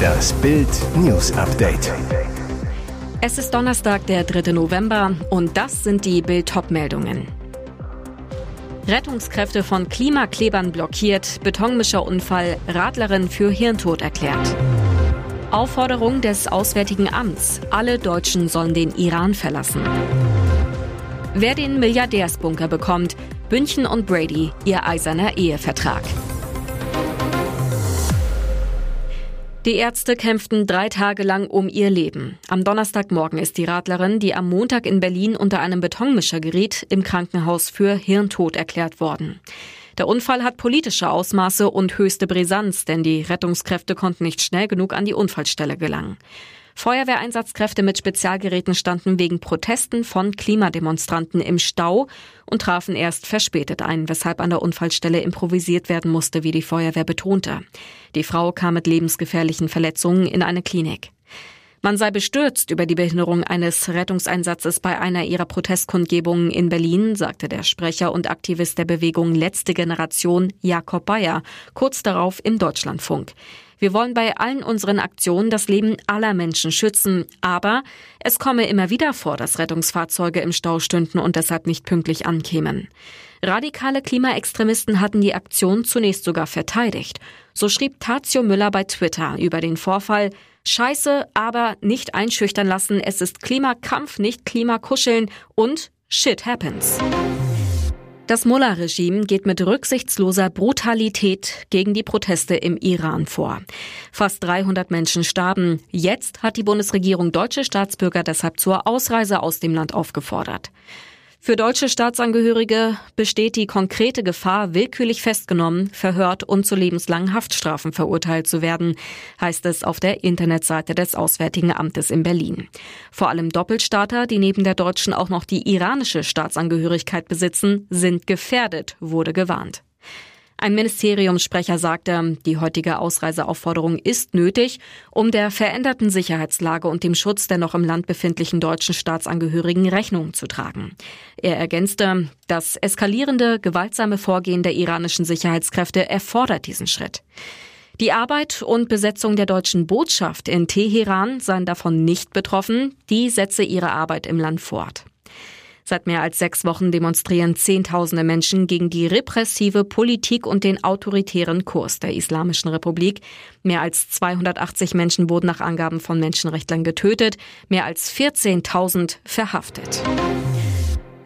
Das Bild News Update. Es ist Donnerstag, der 3. November und das sind die Bild meldungen Rettungskräfte von Klimaklebern blockiert, Betonmischerunfall, Radlerin für Hirntod erklärt. Aufforderung des Auswärtigen Amts, alle Deutschen sollen den Iran verlassen. Wer den Milliardärsbunker bekommt, Bündchen und Brady, ihr eiserner Ehevertrag. Die Ärzte kämpften drei Tage lang um ihr Leben. Am Donnerstagmorgen ist die Radlerin, die am Montag in Berlin unter einem Betonmischer geriet, im Krankenhaus für Hirntod erklärt worden. Der Unfall hat politische Ausmaße und höchste Brisanz, denn die Rettungskräfte konnten nicht schnell genug an die Unfallstelle gelangen. Feuerwehreinsatzkräfte mit Spezialgeräten standen wegen Protesten von Klimademonstranten im Stau und trafen erst verspätet ein, weshalb an der Unfallstelle improvisiert werden musste, wie die Feuerwehr betonte. Die Frau kam mit lebensgefährlichen Verletzungen in eine Klinik. Man sei bestürzt über die Behinderung eines Rettungseinsatzes bei einer ihrer Protestkundgebungen in Berlin, sagte der Sprecher und Aktivist der Bewegung Letzte Generation Jakob Bayer kurz darauf im Deutschlandfunk. Wir wollen bei allen unseren Aktionen das Leben aller Menschen schützen, aber es komme immer wieder vor, dass Rettungsfahrzeuge im Stau stünden und deshalb nicht pünktlich ankämen. Radikale Klimaextremisten hatten die Aktion zunächst sogar verteidigt. So schrieb Tazio Müller bei Twitter über den Vorfall, Scheiße, aber nicht einschüchtern lassen, es ist Klimakampf, nicht Klimakuscheln und Shit happens. Das Mullah-Regime geht mit rücksichtsloser Brutalität gegen die Proteste im Iran vor. Fast 300 Menschen starben. Jetzt hat die Bundesregierung deutsche Staatsbürger deshalb zur Ausreise aus dem Land aufgefordert. Für deutsche Staatsangehörige besteht die konkrete Gefahr, willkürlich festgenommen, verhört und zu lebenslangen Haftstrafen verurteilt zu werden, heißt es auf der Internetseite des Auswärtigen Amtes in Berlin. Vor allem Doppelstaater, die neben der deutschen auch noch die iranische Staatsangehörigkeit besitzen, sind gefährdet, wurde gewarnt. Ein Ministeriumssprecher sagte, die heutige Ausreiseaufforderung ist nötig, um der veränderten Sicherheitslage und dem Schutz der noch im Land befindlichen deutschen Staatsangehörigen Rechnung zu tragen. Er ergänzte, das eskalierende, gewaltsame Vorgehen der iranischen Sicherheitskräfte erfordert diesen Schritt. Die Arbeit und Besetzung der deutschen Botschaft in Teheran seien davon nicht betroffen, die setze ihre Arbeit im Land fort. Seit mehr als sechs Wochen demonstrieren Zehntausende Menschen gegen die repressive Politik und den autoritären Kurs der Islamischen Republik. Mehr als 280 Menschen wurden nach Angaben von Menschenrechtlern getötet, mehr als 14.000 verhaftet.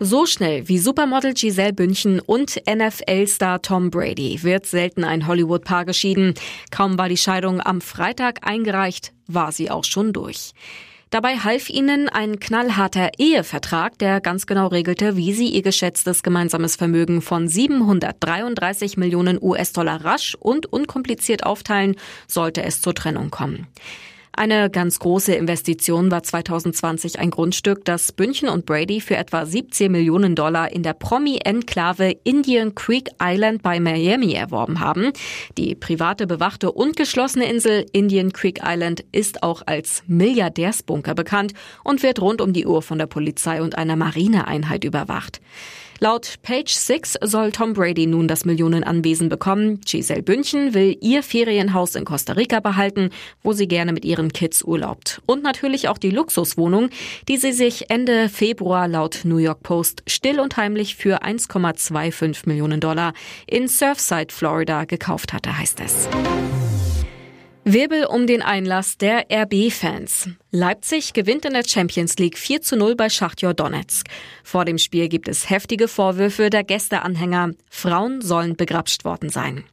So schnell wie Supermodel Giselle Bündchen und NFL-Star Tom Brady wird selten ein Hollywood-Paar geschieden. Kaum war die Scheidung am Freitag eingereicht, war sie auch schon durch. Dabei half ihnen ein knallharter Ehevertrag, der ganz genau regelte, wie sie ihr geschätztes gemeinsames Vermögen von 733 Millionen US-Dollar rasch und unkompliziert aufteilen, sollte es zur Trennung kommen. Eine ganz große Investition war 2020 ein Grundstück, das Bündchen und Brady für etwa 17 Millionen Dollar in der Promi-Enklave Indian Creek Island bei Miami erworben haben. Die private, bewachte und geschlossene Insel Indian Creek Island ist auch als Milliardärsbunker bekannt und wird rund um die Uhr von der Polizei und einer Marineeinheit überwacht. Laut Page Six soll Tom Brady nun das Millionenanwesen bekommen. Giselle Bündchen will ihr Ferienhaus in Costa Rica behalten, wo sie gerne mit ihren Kids urlaubt. Und natürlich auch die Luxuswohnung, die sie sich Ende Februar laut New York Post still und heimlich für 1,25 Millionen Dollar in Surfside, Florida gekauft hatte, heißt es. Wirbel um den Einlass der RB-Fans. Leipzig gewinnt in der Champions League 4 zu 0 bei Schachtjor Donetsk. Vor dem Spiel gibt es heftige Vorwürfe der Gästeanhänger. Frauen sollen begrapscht worden sein.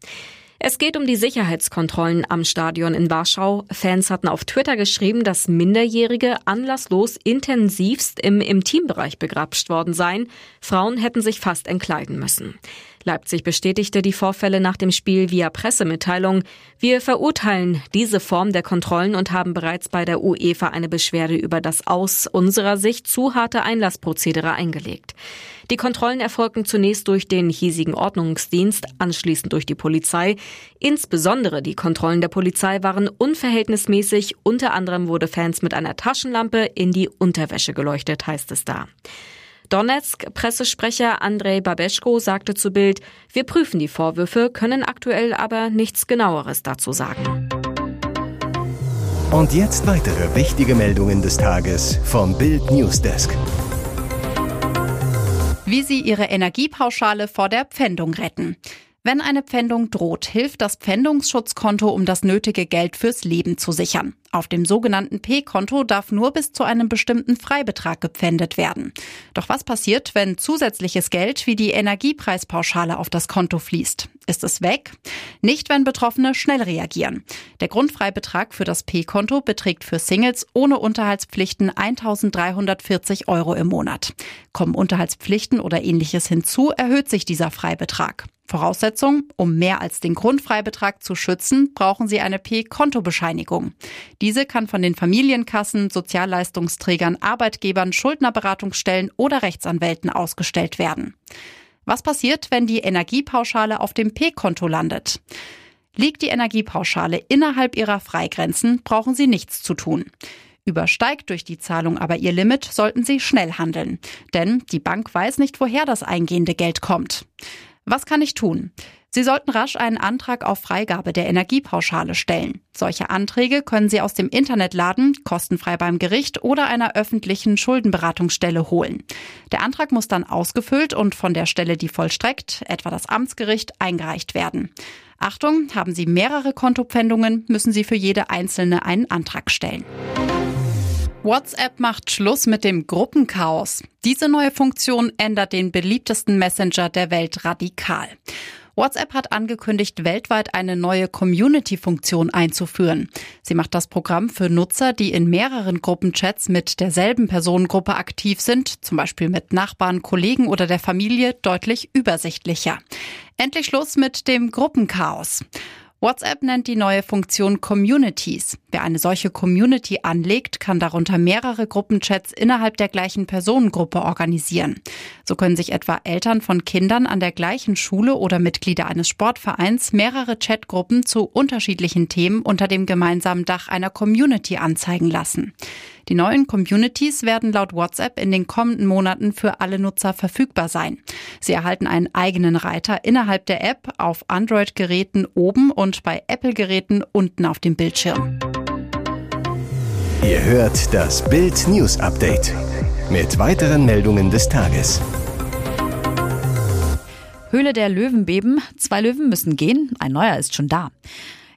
Es geht um die Sicherheitskontrollen am Stadion in Warschau. Fans hatten auf Twitter geschrieben, dass Minderjährige anlasslos intensivst im Intimbereich begrapscht worden seien. Frauen hätten sich fast entkleiden müssen. Leipzig bestätigte die Vorfälle nach dem Spiel via Pressemitteilung. Wir verurteilen diese Form der Kontrollen und haben bereits bei der UEFA eine Beschwerde über das aus unserer Sicht zu harte Einlassprozedere eingelegt. Die Kontrollen erfolgten zunächst durch den hiesigen Ordnungsdienst, anschließend durch die Polizei. Insbesondere die Kontrollen der Polizei waren unverhältnismäßig. Unter anderem wurde Fans mit einer Taschenlampe in die Unterwäsche geleuchtet, heißt es da. Donetsk Pressesprecher Andrei Babeschko sagte zu Bild, wir prüfen die Vorwürfe, können aktuell aber nichts genaueres dazu sagen. Und jetzt weitere wichtige Meldungen des Tages vom Bild Newsdesk. Wie Sie Ihre Energiepauschale vor der Pfändung retten. Wenn eine Pfändung droht, hilft das Pfändungsschutzkonto, um das nötige Geld fürs Leben zu sichern. Auf dem sogenannten P-Konto darf nur bis zu einem bestimmten Freibetrag gepfändet werden. Doch was passiert, wenn zusätzliches Geld wie die Energiepreispauschale auf das Konto fließt? Ist es weg? Nicht, wenn Betroffene schnell reagieren. Der Grundfreibetrag für das P-Konto beträgt für Singles ohne Unterhaltspflichten 1.340 Euro im Monat. Kommen Unterhaltspflichten oder ähnliches hinzu, erhöht sich dieser Freibetrag. Voraussetzung, um mehr als den Grundfreibetrag zu schützen, brauchen Sie eine P-Kontobescheinigung. Diese kann von den Familienkassen, Sozialleistungsträgern, Arbeitgebern, Schuldnerberatungsstellen oder Rechtsanwälten ausgestellt werden. Was passiert, wenn die Energiepauschale auf dem P-Konto landet? Liegt die Energiepauschale innerhalb ihrer Freigrenzen, brauchen Sie nichts zu tun. Übersteigt durch die Zahlung aber ihr Limit, sollten Sie schnell handeln. Denn die Bank weiß nicht, woher das eingehende Geld kommt. Was kann ich tun? Sie sollten rasch einen Antrag auf Freigabe der Energiepauschale stellen. Solche Anträge können Sie aus dem Internet laden, kostenfrei beim Gericht oder einer öffentlichen Schuldenberatungsstelle holen. Der Antrag muss dann ausgefüllt und von der Stelle, die vollstreckt, etwa das Amtsgericht, eingereicht werden. Achtung, haben Sie mehrere Kontopfändungen, müssen Sie für jede einzelne einen Antrag stellen. WhatsApp macht Schluss mit dem Gruppenchaos. Diese neue Funktion ändert den beliebtesten Messenger der Welt radikal. WhatsApp hat angekündigt, weltweit eine neue Community-Funktion einzuführen. Sie macht das Programm für Nutzer, die in mehreren Gruppenchats mit derselben Personengruppe aktiv sind, zum Beispiel mit Nachbarn, Kollegen oder der Familie, deutlich übersichtlicher. Endlich Schluss mit dem Gruppenchaos. WhatsApp nennt die neue Funktion Communities. Wer eine solche Community anlegt, kann darunter mehrere Gruppenchats innerhalb der gleichen Personengruppe organisieren. So können sich etwa Eltern von Kindern an der gleichen Schule oder Mitglieder eines Sportvereins mehrere Chatgruppen zu unterschiedlichen Themen unter dem gemeinsamen Dach einer Community anzeigen lassen. Die neuen Communities werden laut WhatsApp in den kommenden Monaten für alle Nutzer verfügbar sein. Sie erhalten einen eigenen Reiter innerhalb der App auf Android-Geräten oben und bei Apple-Geräten unten auf dem Bildschirm. Ihr hört das Bild News Update mit weiteren Meldungen des Tages. Höhle der Löwenbeben. Zwei Löwen müssen gehen, ein neuer ist schon da.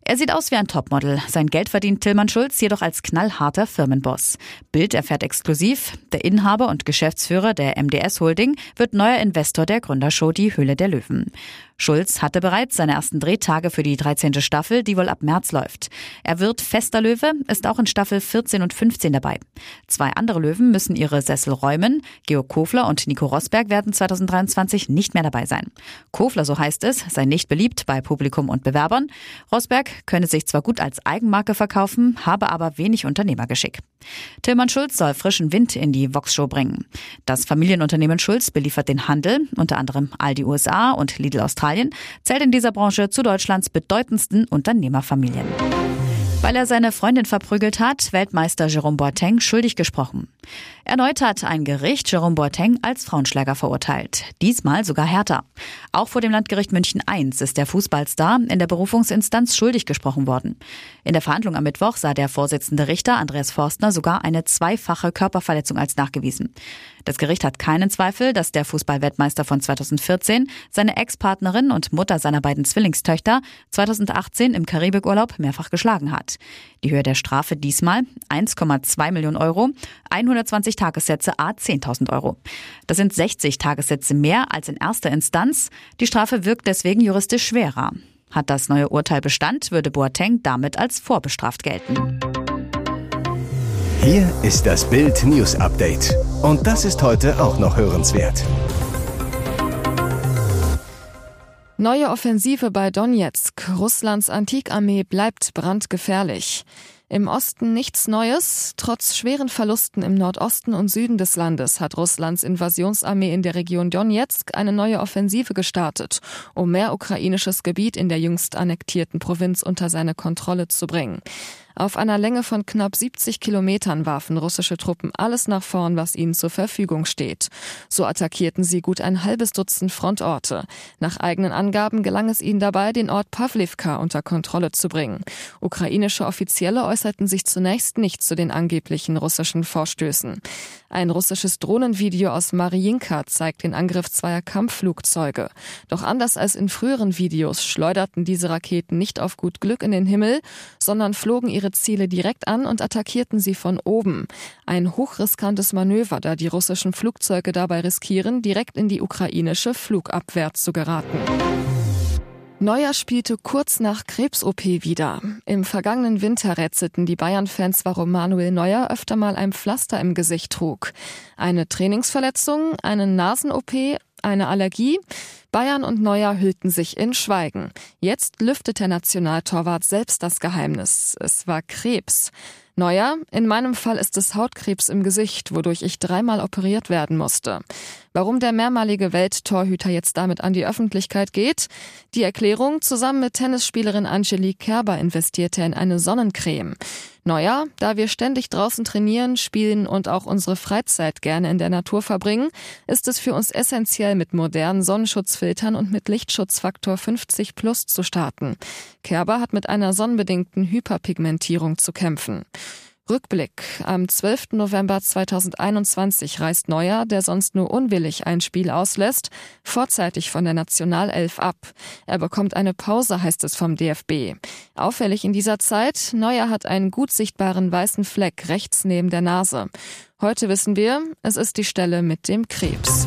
Er sieht aus wie ein Topmodel. Sein Geld verdient Tillmann Schulz jedoch als knallharter Firmenboss. Bild erfährt exklusiv, der Inhaber und Geschäftsführer der MDS Holding wird neuer Investor der Gründershow Die Höhle der Löwen. Schulz hatte bereits seine ersten Drehtage für die 13. Staffel, die wohl ab März läuft. Er wird fester Löwe, ist auch in Staffel 14 und 15 dabei. Zwei andere Löwen müssen ihre Sessel räumen. Georg Kofler und Nico Rosberg werden 2023 nicht mehr dabei sein. Kofler, so heißt es, sei nicht beliebt bei Publikum und Bewerbern. Rosberg könne sich zwar gut als Eigenmarke verkaufen, habe aber wenig Unternehmergeschick. Tillmann Schulz soll frischen Wind in die Vox-Show bringen. Das Familienunternehmen Schulz beliefert den Handel, unter anderem Aldi USA und Lidl Australien, zählt in dieser Branche zu Deutschlands bedeutendsten Unternehmerfamilien. Weil er seine Freundin verprügelt hat, Weltmeister Jerome Boateng schuldig gesprochen. Erneut hat ein Gericht Jerome Boateng als Frauenschläger verurteilt. Diesmal sogar härter. Auch vor dem Landgericht München I ist der Fußballstar in der Berufungsinstanz schuldig gesprochen worden. In der Verhandlung am Mittwoch sah der Vorsitzende Richter Andreas Forstner sogar eine zweifache Körperverletzung als nachgewiesen. Das Gericht hat keinen Zweifel, dass der Fußballweltmeister von 2014 seine Ex-Partnerin und Mutter seiner beiden Zwillingstöchter 2018 im Karibikurlaub mehrfach geschlagen hat. Die Höhe der Strafe diesmal 1,2 Millionen Euro, 120 Tagessätze a 10.000 Euro. Das sind 60 Tagessätze mehr als in erster Instanz. Die Strafe wirkt deswegen juristisch schwerer. Hat das neue Urteil Bestand, würde Boateng damit als vorbestraft gelten. Hier ist das Bild News Update. Und das ist heute auch noch hörenswert. Neue Offensive bei Donetsk. Russlands Antikarmee bleibt brandgefährlich. Im Osten nichts Neues. Trotz schweren Verlusten im Nordosten und Süden des Landes hat Russlands Invasionsarmee in der Region Donetsk eine neue Offensive gestartet, um mehr ukrainisches Gebiet in der jüngst annektierten Provinz unter seine Kontrolle zu bringen. Auf einer Länge von knapp 70 Kilometern warfen russische Truppen alles nach vorn, was ihnen zur Verfügung steht. So attackierten sie gut ein halbes Dutzend Frontorte. Nach eigenen Angaben gelang es ihnen dabei, den Ort Pavlivka unter Kontrolle zu bringen. Ukrainische Offizielle äußerten sich zunächst nicht zu den angeblichen russischen Vorstößen. Ein russisches Drohnenvideo aus Mariinka zeigt den Angriff zweier Kampfflugzeuge. Doch anders als in früheren Videos schleuderten diese Raketen nicht auf gut Glück in den Himmel, sondern flogen ihre Ziele direkt an und attackierten sie von oben. Ein hochriskantes Manöver, da die russischen Flugzeuge dabei riskieren, direkt in die ukrainische Flugabwehr zu geraten. Neuer spielte kurz nach Krebs-OP wieder. Im vergangenen Winter rätselten die Bayern-Fans, warum Manuel Neuer öfter mal ein Pflaster im Gesicht trug. Eine Trainingsverletzung, eine Nasen-OP, eine Allergie? Bayern und Neuer hüllten sich in Schweigen. Jetzt lüftet der Nationaltorwart selbst das Geheimnis. Es war Krebs. Neuer, in meinem Fall ist es Hautkrebs im Gesicht, wodurch ich dreimal operiert werden musste. Warum der mehrmalige Welttorhüter jetzt damit an die Öffentlichkeit geht? Die Erklärung, zusammen mit Tennisspielerin Angelique Kerber investierte er in eine Sonnencreme. Neuer, da wir ständig draußen trainieren, spielen und auch unsere Freizeit gerne in der Natur verbringen, ist es für uns essentiell, mit modernen Sonnenschutzfiltern und mit Lichtschutzfaktor 50 plus zu starten. Kerber hat mit einer sonnenbedingten Hyperpigmentierung zu kämpfen. Rückblick. Am 12. November 2021 reist Neuer, der sonst nur unwillig ein Spiel auslässt, vorzeitig von der Nationalelf ab. Er bekommt eine Pause, heißt es vom DFB. Auffällig in dieser Zeit, Neuer hat einen gut sichtbaren weißen Fleck rechts neben der Nase. Heute wissen wir, es ist die Stelle mit dem Krebs.